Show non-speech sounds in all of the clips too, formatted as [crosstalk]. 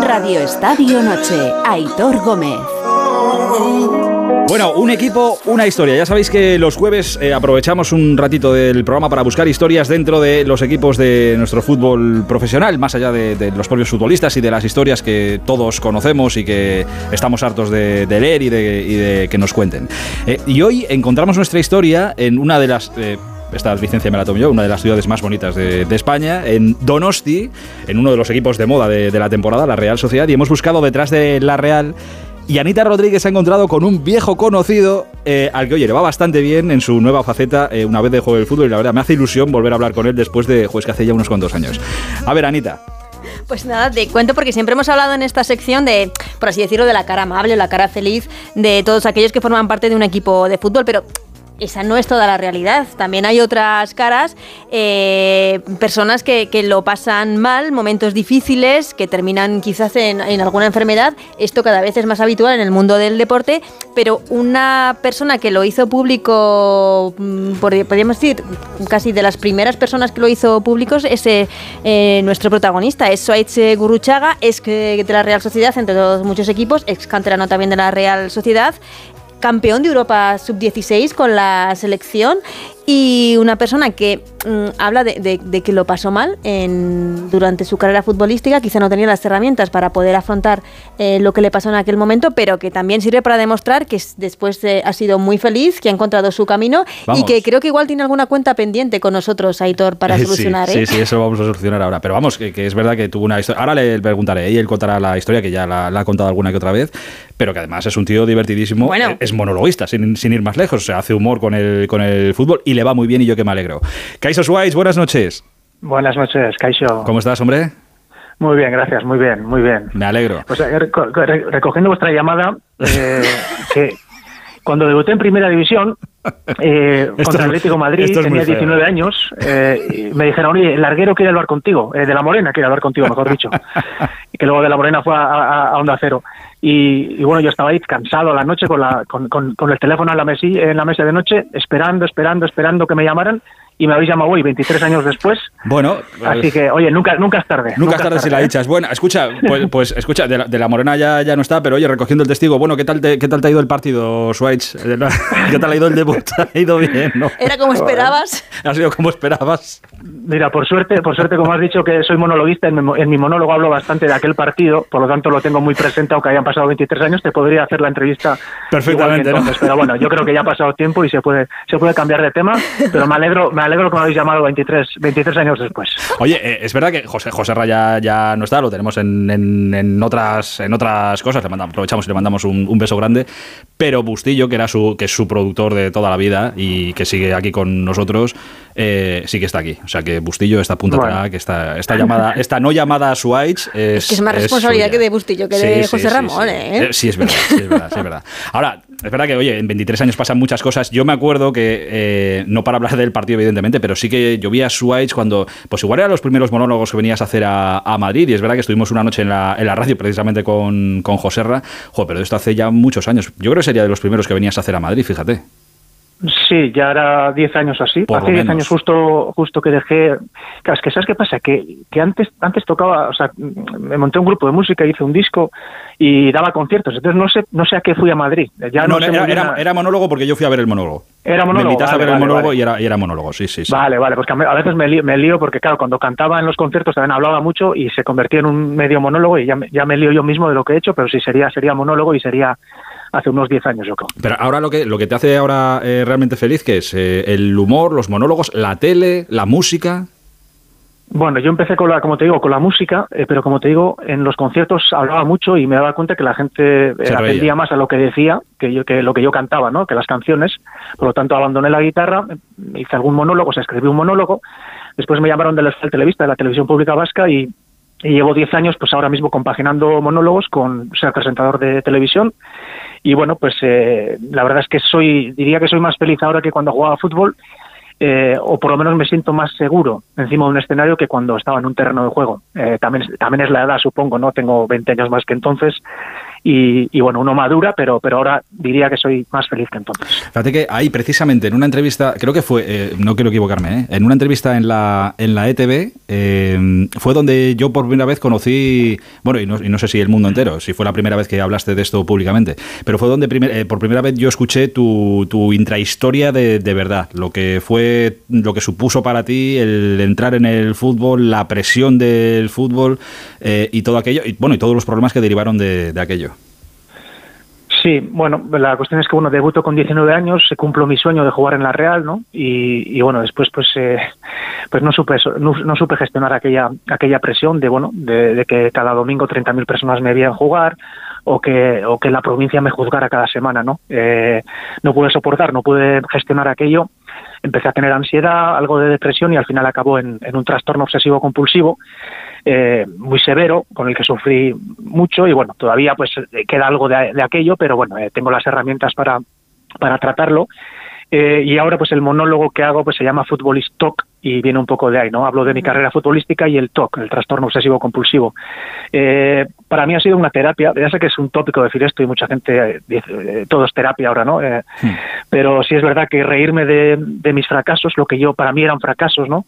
Radio Estadio Noche, Aitor Gómez. Bueno, un equipo, una historia. Ya sabéis que los jueves eh, aprovechamos un ratito del programa para buscar historias dentro de los equipos de nuestro fútbol profesional, más allá de, los propios futbolistas y de las historias que todos conocemos y que estamos hartos de, leer y de, que nos cuenten. Eh, y hoy encontramos nuestra historia en una de las... Eh, esta licencia me la tomo yo, una de las ciudades más bonitas de, España, en Donosti, en uno de los equipos de moda de, la temporada, la Real Sociedad, y hemos buscado detrás de la Real y Anita Rodríguez se ha encontrado con un viejo conocido eh, al que, oye, le va bastante bien en su nueva faceta eh, una vez dejó el fútbol y la verdad me hace ilusión volver a hablar con él después de, juez que hace ya unos cuantos años. A ver, Anita. Pues nada, te cuento porque siempre hemos hablado en esta sección de, por así decirlo, de la cara amable, la cara feliz de todos aquellos que forman parte de un equipo de fútbol, pero esa no es toda la realidad. También hay otras caras, eh, personas que, lo pasan mal, momentos difíciles, que terminan quizás en, alguna enfermedad. Esto cada vez es más habitual en el mundo del deporte, pero una persona que lo hizo público, mm, podríamos decir, casi de las primeras personas que lo hizo público, es eh, nuestro protagonista, es Suárez Guruchaga, es de la Real Sociedad, entre todos muchos equipos, ex canterano también de la Real Sociedad campeón de Europa sub-16 con la selección y una persona que mm, habla de, que lo pasó mal en, durante su carrera futbolística, quizá no tenía las herramientas para poder afrontar eh, lo que le pasó en aquel momento, pero que también sirve para demostrar que después ha sido muy feliz, que ha encontrado su camino y que creo que igual tiene alguna cuenta pendiente con nosotros, Aitor, para [laughs] solucionar. Sí, ¿eh? sí, eso vamos a solucionar ahora. Pero vamos, que, es verdad que tuvo una historia. Ahora le preguntaré y él contará la historia, que ya la, ha contado alguna que otra vez, pero que además es un tío divertidísimo. Es monologuista, sin, sin ir más lejos. O sea, hace humor con el, con el fútbol y le va muy bien y yo que me alegro. Kaiso Schweiz, buenas noches. Buenas noches, Kaiso. ¿Cómo estás, hombre? Muy bien, gracias, muy bien, muy bien. Me alegro. Pues eh, recogiendo vuestra llamada, eh, [laughs] que cuando debuté en Primera División eh, contra Atlético Madrid, tenía 19 años, eh, me dijeron, oye, el larguero quiere hablar contigo, de la Morena quiere hablar contigo, mejor dicho. [laughs] y que luego de la Morena fue a, a Onda Cero. Y, bueno, yo estaba ahí cansado a la noche con, la, con, con, el teléfono en la, mesi, en la mesa de noche, esperando, esperando, esperando que me llamaran y me habéis llamado hoy, 23 años después. Bueno, así que, oye, nunca, nunca es tarde. Nunca, es tarde, si la dichas. Bueno, escucha, pues, [laughs] pues escucha, de la, de la, Morena ya, ya no está, pero oye, recogiendo el testigo, bueno, ¿qué tal te, qué tal te ha ido el partido, Schweitz? [laughs] ¿Qué tal ha ido el debut? [laughs] ¿Ha ido bien? ¿no? ¿Era como esperabas? ¿Ha sido como esperabas? Mira, por suerte, por suerte, como has dicho que soy monologuista, en mi, en mi monólogo hablo bastante de aquel partido, por lo tanto lo tengo muy presente, aunque hayan pasado 23 años, te podría hacer la entrevista perfectamente. Pero bueno, yo creo que ya ha pasado tiempo y se puede, se puede cambiar de tema, pero me alegro, me alegro que me habéis llamado 23, 23 años después. Oye, eh, es verdad que José, José Raya ya no está, lo tenemos en, en, otras, en otras cosas, le mandamos, aprovechamos y le mandamos un, beso grande, pero Bustillo, que, era su, que es su productor de toda la vida y que sigue aquí con nosotros, eh, sí que está aquí. O sea que Bustillo está a punto de que esta, esta, llamada, esta no llamada a Suárez es, es, que es más responsabilidad que de Bustillo que de José Ramón, ¿eh? Sí, es verdad, sí, es verdad, sí, es verdad. Ahora, es verdad que, oye, en 23 años pasan muchas cosas. Yo me acuerdo que, no para hablar del partido, evidentemente, pero sí que yo vi a Suárez cuando, pues igual eran los primeros monólogos que venías a hacer a, Madrid, y es verdad que estuvimos una noche en la, en la radio precisamente con, con Joserra, Joder, pero esto hace ya muchos años. Yo creo sería de los primeros que venías a hacer a Madrid, fíjate. Sí, ya era 10 años así. Hace 10 años justo justo que dejé... Claro, es que ¿sabes qué pasa? Que, que antes antes tocaba, o sea, me monté un grupo de música, hice un disco y daba conciertos. Entonces no sé no sé a qué fui a Madrid. Ya no, era, era, monólogo porque yo fui a ver el monólogo. Era monólogo. Me invitaste a ver el monólogo y, era, y era monólogo, sí, sí, sí. Vale, vale, pues a veces me lío, me lío, porque, claro, cuando cantaba en los conciertos también hablaba mucho y se convertía en un medio monólogo y ya, ya me lío yo mismo de lo que he hecho, pero sí sería, sería monólogo y sería hace unos 10 años, yo creo. Pero ahora lo que, lo que te hace ahora eh, realmente feliz, que es eh, el humor, los monólogos, la tele, la música. Bueno, yo empecé con la, como te digo, con la música, eh, pero como te digo, en los conciertos hablaba mucho y me daba cuenta que la gente atendía más a lo que decía que yo que lo que yo cantaba, ¿no? Que las canciones. Por lo tanto, abandoné la guitarra, hice algún monólogo, se escribió un monólogo. Después me llamaron del Televista, de la Televisión Pública Vasca y, y llevo 10 años, pues ahora mismo compaginando monólogos con ser presentador de televisión y bueno, pues eh, la verdad es que soy, diría que soy más feliz ahora que cuando jugaba fútbol, eh, o por lo menos me siento más seguro encima de un escenario que cuando estaba en un terreno de juego. Eh, también, también es la edad, supongo, ¿no? Tengo 20 años más que entonces y, bueno, uno madura, pero, pero ahora diría que soy más feliz que entonces. Fíjate que ahí precisamente en una entrevista, creo que fue, eh, no quiero equivocarme, ¿eh? en una entrevista en la, en la ETV, eh, fue donde yo por primera vez conocí, bueno, y no, y no, sé si el mundo entero, si fue la primera vez que hablaste de esto públicamente, pero fue donde por primera vez yo escuché tu, tu intrahistoria de, de verdad, lo que fue, lo que supuso para ti el entrar en el fútbol, la presión del fútbol y todo aquello, y bueno, y todos los problemas que derivaron de aquello. Sí, bueno, la cuestión es que bueno, debuto con 19 años, se cumplo mi sueño de jugar en la Real, ¿no? Y, bueno, después pues eh, pues no supe no, supe gestionar aquella aquella presión de bueno, de, que cada domingo 30.000 personas me veían jugar o que o que la provincia me juzgara cada semana, ¿no? Eh, no pude soportar, no pude gestionar aquello. Empecé a tener ansiedad, algo de depresión y al final acabó en un trastorno obsesivo compulsivo eh, muy severo, con el que sufrí mucho y bueno, todavía pues eh, queda algo de, aquello, pero bueno, eh, tengo las herramientas para, para tratarlo. y ahora pues el monólogo que hago pues se llama Futbolist Talk y viene un poco de ahí, ¿no? Hablo de mi carrera futbolística y el TOC, el trastorno obsesivo compulsivo. para mí ha sido una terapia, ya sé que es un tópico decir esto y mucha gente dice, todo es terapia ahora, ¿no? Pero sí es verdad que reírme de, de mis fracasos, lo que yo para mí eran fracasos, ¿no?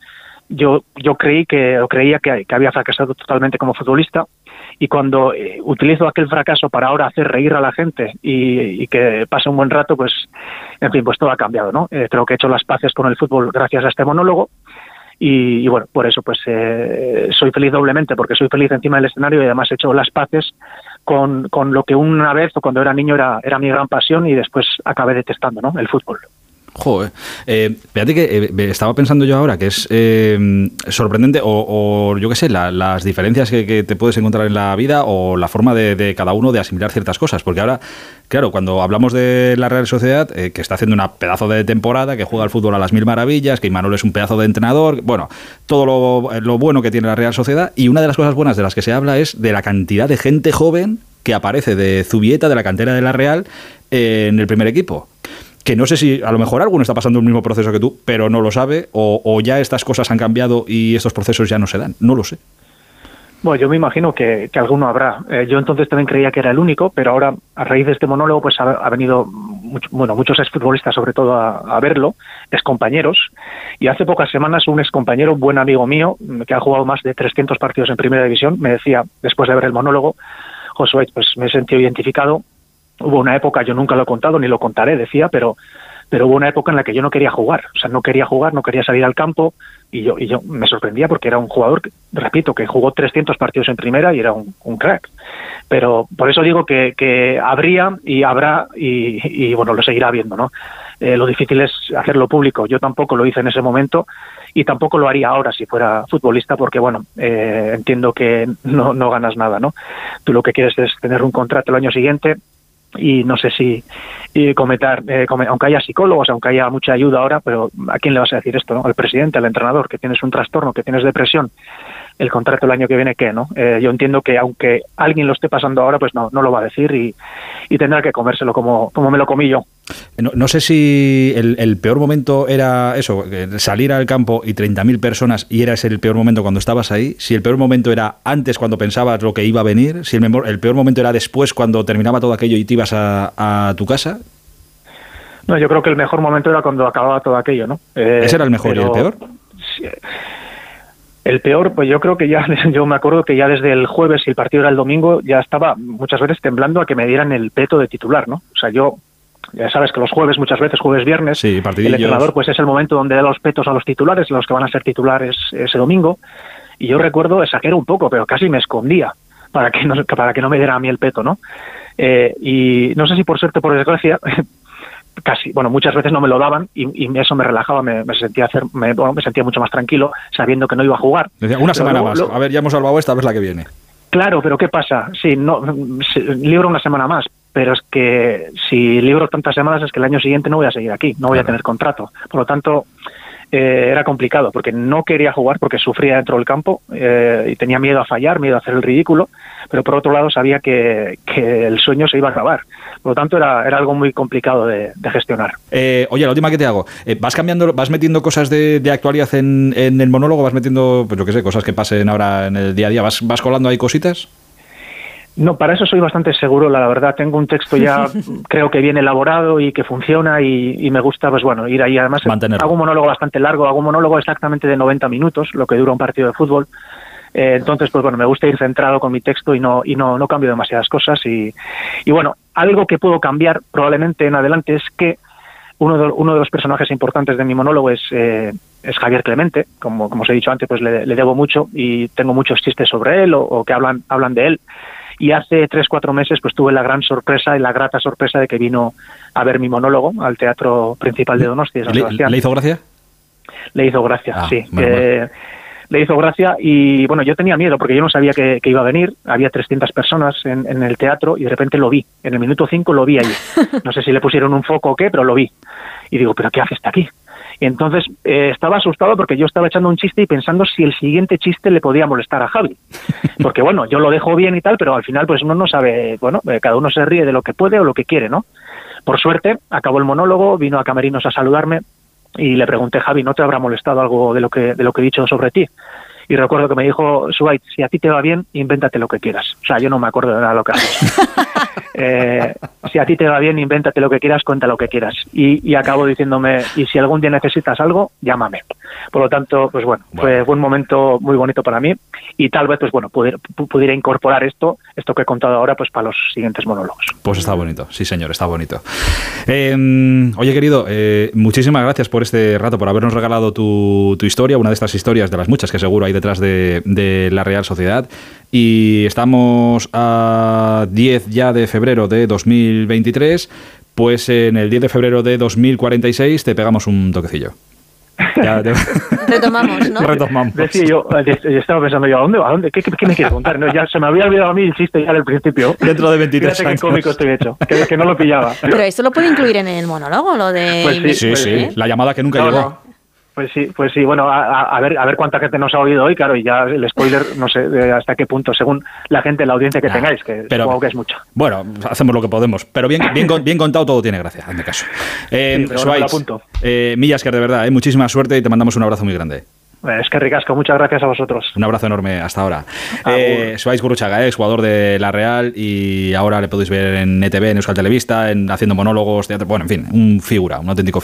yo, yo creí que, o creía que, había fracasado totalmente como futbolista y cuando eh, utilizo aquel fracaso para ahora hacer reír a la gente y, que pase un buen rato, pues, en fin, pues todo ha cambiado, ¿no? Eh, creo que he hecho las paces con el fútbol gracias a este monólogo y, bueno, por eso pues eh, soy feliz doblemente, porque soy feliz encima del escenario y además he hecho las paces con, con lo que una vez o cuando era niño era, era mi gran pasión y después acabé detestando, ¿no? El fútbol. Joder. Eh, fíjate que eh, estaba pensando yo ahora que es eh, sorprendente, o, yo qué sé, las diferencias que, te puedes encontrar en la vida o la forma de, cada uno de asimilar ciertas cosas. Porque ahora, claro, cuando hablamos de la Real Sociedad, que está haciendo una pedazo de temporada, que juega al fútbol a las mil maravillas, que Imanol es un pedazo de entrenador, bueno, todo lo, lo bueno que tiene la Real Sociedad. Y una de las cosas buenas de las que se habla es de la cantidad de gente joven que aparece de Zubieta, de la cantera de la Real, en el primer equipo que no sé si a lo mejor alguno está pasando el mismo proceso que tú, pero no lo sabe, o, ya estas cosas han cambiado y estos procesos ya no se dan. No lo sé. Bueno, yo me imagino que, alguno habrá. Eh, yo entonces también creía que era el único, pero ahora, a raíz de este monólogo, pues ha, venido bueno, muchos exfutbolistas sobre todo a, verlo, excompañeros. Y hace pocas semanas un excompañero, buen amigo mío, que ha jugado más de 300 partidos en Primera División, me decía, después de ver el monólogo, Josué, pues me he sentido identificado Hubo una época, yo nunca lo he contado ni lo contaré, decía, pero pero hubo una época en la que yo no quería jugar, o sea, no quería jugar, no quería salir al campo y yo y yo me sorprendía porque era un jugador, repito, que jugó 300 partidos en primera y era un, crack. Pero por eso digo que, que habría y habrá y, bueno, lo seguirá habiendo, ¿no? Eh, lo difícil es hacerlo público. Yo tampoco lo hice en ese momento y tampoco lo haría ahora si fuera futbolista porque, bueno, eh, entiendo que no, no ganas nada, ¿no? Tú lo que quieres es tener un contrato el año siguiente, y no sé si comentar, eh, aunque haya psicólogos, aunque haya mucha ayuda ahora, pero ¿a quién le vas a decir esto? No? Al presidente, al entrenador, que tienes un trastorno, que tienes depresión, el contrato el año que viene, ¿qué? no eh, Yo entiendo que aunque alguien lo esté pasando ahora, pues no, no lo va a decir y, y tendrá que comérselo como, como me lo comí yo. No, sé si el, peor momento era eso, salir al campo y 30.000 personas y era ese el peor momento cuando estabas ahí, si el peor momento era antes cuando pensabas lo que iba a venir, si el, el peor momento era después cuando terminaba todo aquello y te ibas a, tu casa. No, yo creo que el mejor momento era cuando acababa todo aquello, ¿no? Eh, ¿Ese era el mejor y el peor? El peor, pues yo creo que ya, [laughs] yo me acuerdo que ya desde el jueves y el partido era el domingo, ya estaba muchas veces temblando a que me dieran el peto de titular, ¿no? O sea, yo ya sabes que los jueves, muchas veces jueves, viernes, el entrenador pues es el momento donde da los petos a los titulares, los que van a ser titulares ese domingo. Y yo recuerdo, exagero un poco, pero casi me escondía para que no, para que no me diera a mí el peto, ¿no? Eh, y no sé si por suerte o por desgracia, [laughs] casi, bueno, muchas veces no me lo daban y, eso me relajaba, me, sentía hacer, me, me sentía mucho más tranquilo sabiendo que no iba a jugar. una semana más, a ver, ya hemos salvado esta, vez la que viene. Claro, pero ¿qué pasa? Sí, no, libro una semana más, pero es que si libro tantas semanas es que el año siguiente no voy a seguir aquí, no voy a tener contrato. Por lo tanto, eh, era complicado porque no quería jugar porque sufría dentro del campo eh, y tenía miedo a fallar, miedo a hacer el ridículo, pero por otro lado sabía que, el sueño se iba a acabar. Por lo tanto, era, era algo muy complicado de, gestionar. Eh, oye, la última que te hago, ¿vas cambiando, vas metiendo cosas de, actualidad en, en, el monólogo? ¿Vas metiendo, pues yo qué sé, cosas que pasen ahora en el día a día? ¿Vas, vas colando ahí cositas? No, para eso soy bastante seguro, la verdad. Tengo un texto ya, [laughs] creo que bien elaborado y que funciona y, me gusta, pues bueno, ir ahí. Además, hago un monólogo bastante largo, hago un monólogo exactamente de 90 minutos, lo que dura un partido de fútbol. Eh, entonces, pues bueno, me gusta ir centrado con mi texto y no, y no, no cambio demasiadas cosas. Y, y bueno, algo que puedo cambiar probablemente en adelante es que uno de, uno de los personajes importantes de mi monólogo es, eh, es Javier Clemente, como, como os he dicho antes, pues le, debo mucho y tengo muchos chistes sobre él o, que hablan, hablan de él. Y hace tres, cuatro meses pues tuve la gran sorpresa y la grata sorpresa de que vino a ver mi monólogo al Teatro Principal de Donosti, San Sebastián. ¿Le, hizo gracia? Le hizo gracia, ah, sí. Eh, le hizo gracia y bueno, yo tenía miedo porque yo no sabía que, iba a venir, había 300 personas en, en, el teatro y de repente lo vi, en el minuto 5 lo vi ahí, [laughs] no sé si le pusieron un foco o qué, pero lo vi y digo, pero ¿qué hace está aquí? Y entonces eh, estaba asustado porque yo estaba echando un chiste y pensando si el siguiente chiste le podía molestar a Javi. [laughs] Porque bueno, yo lo dejo bien y tal, pero al final pues uno no sabe, bueno, eh, cada uno se ríe de lo que puede o lo que quiere, ¿no? Por suerte, acabó el monólogo, vino a Camerinos a saludarme y le pregunté, Javi, ¿no te habrá molestado algo de lo que, de lo que he dicho sobre ti? Y recuerdo que me dijo, Suait, si a ti te va bien, invéntate lo que quieras. O sea, yo no me acuerdo de nada de lo que haces. [laughs] Eh, si a ti te va bien, invéntate lo que quieras, cuenta lo que quieras. Y, y acabo diciéndome, y si algún día necesitas algo, llámame. Por lo tanto, pues bueno, fue, un momento muy bonito para mí y tal vez, pues bueno, pudiera, incorporar esto, esto que he contado ahora, pues para los siguientes monólogos. Pues está bonito, sí señor, está bonito. Em, oye querido, eh, muchísimas gracias por este rato, por habernos regalado tu, tu, historia, una de estas historias de las muchas que seguro hay detrás de, de la Real Sociedad. Y estamos a 10 ya de febrero de 2023, pues en el 10 de febrero de 2046 te pegamos un toquecillo. [laughs] Retomamos, ¿no? [laughs] Retomamos. yo, estaba pensando yo, ¿a dónde? ¿A dónde? ¿Qué, qué, me quieres contar? No, ya se me había olvidado a mí el chiste ya del principio. Dentro de 23 años. qué cómico estoy hecho, que, no lo pillaba. Pero esto lo puede incluir en el monólogo, lo de... Pues sí, sí, sí. La llamada que nunca llegó. Pues sí, pues sí, bueno, a, ver a ver cuánta gente nos ha oído hoy, claro, y ya el spoiler, [laughs] no sé hasta qué punto, según la gente, la audiencia que tengáis, que supongo que es mucho. Bueno, hacemos lo que podemos, pero bien, bien, bien contado todo tiene gracia, en mi caso. Eh, eh, Millasker, de verdad, eh, muchísima suerte y te mandamos un abrazo muy grande. Es que ricasco, muchas gracias a vosotros. Un abrazo enorme hasta ahora. Eh, Guruchaga, es jugador de La Real y ahora le podéis ver en ETV, en Euskal Televista, en, haciendo monólogos, teatro, bueno, en fin, un figura, un auténtico figura.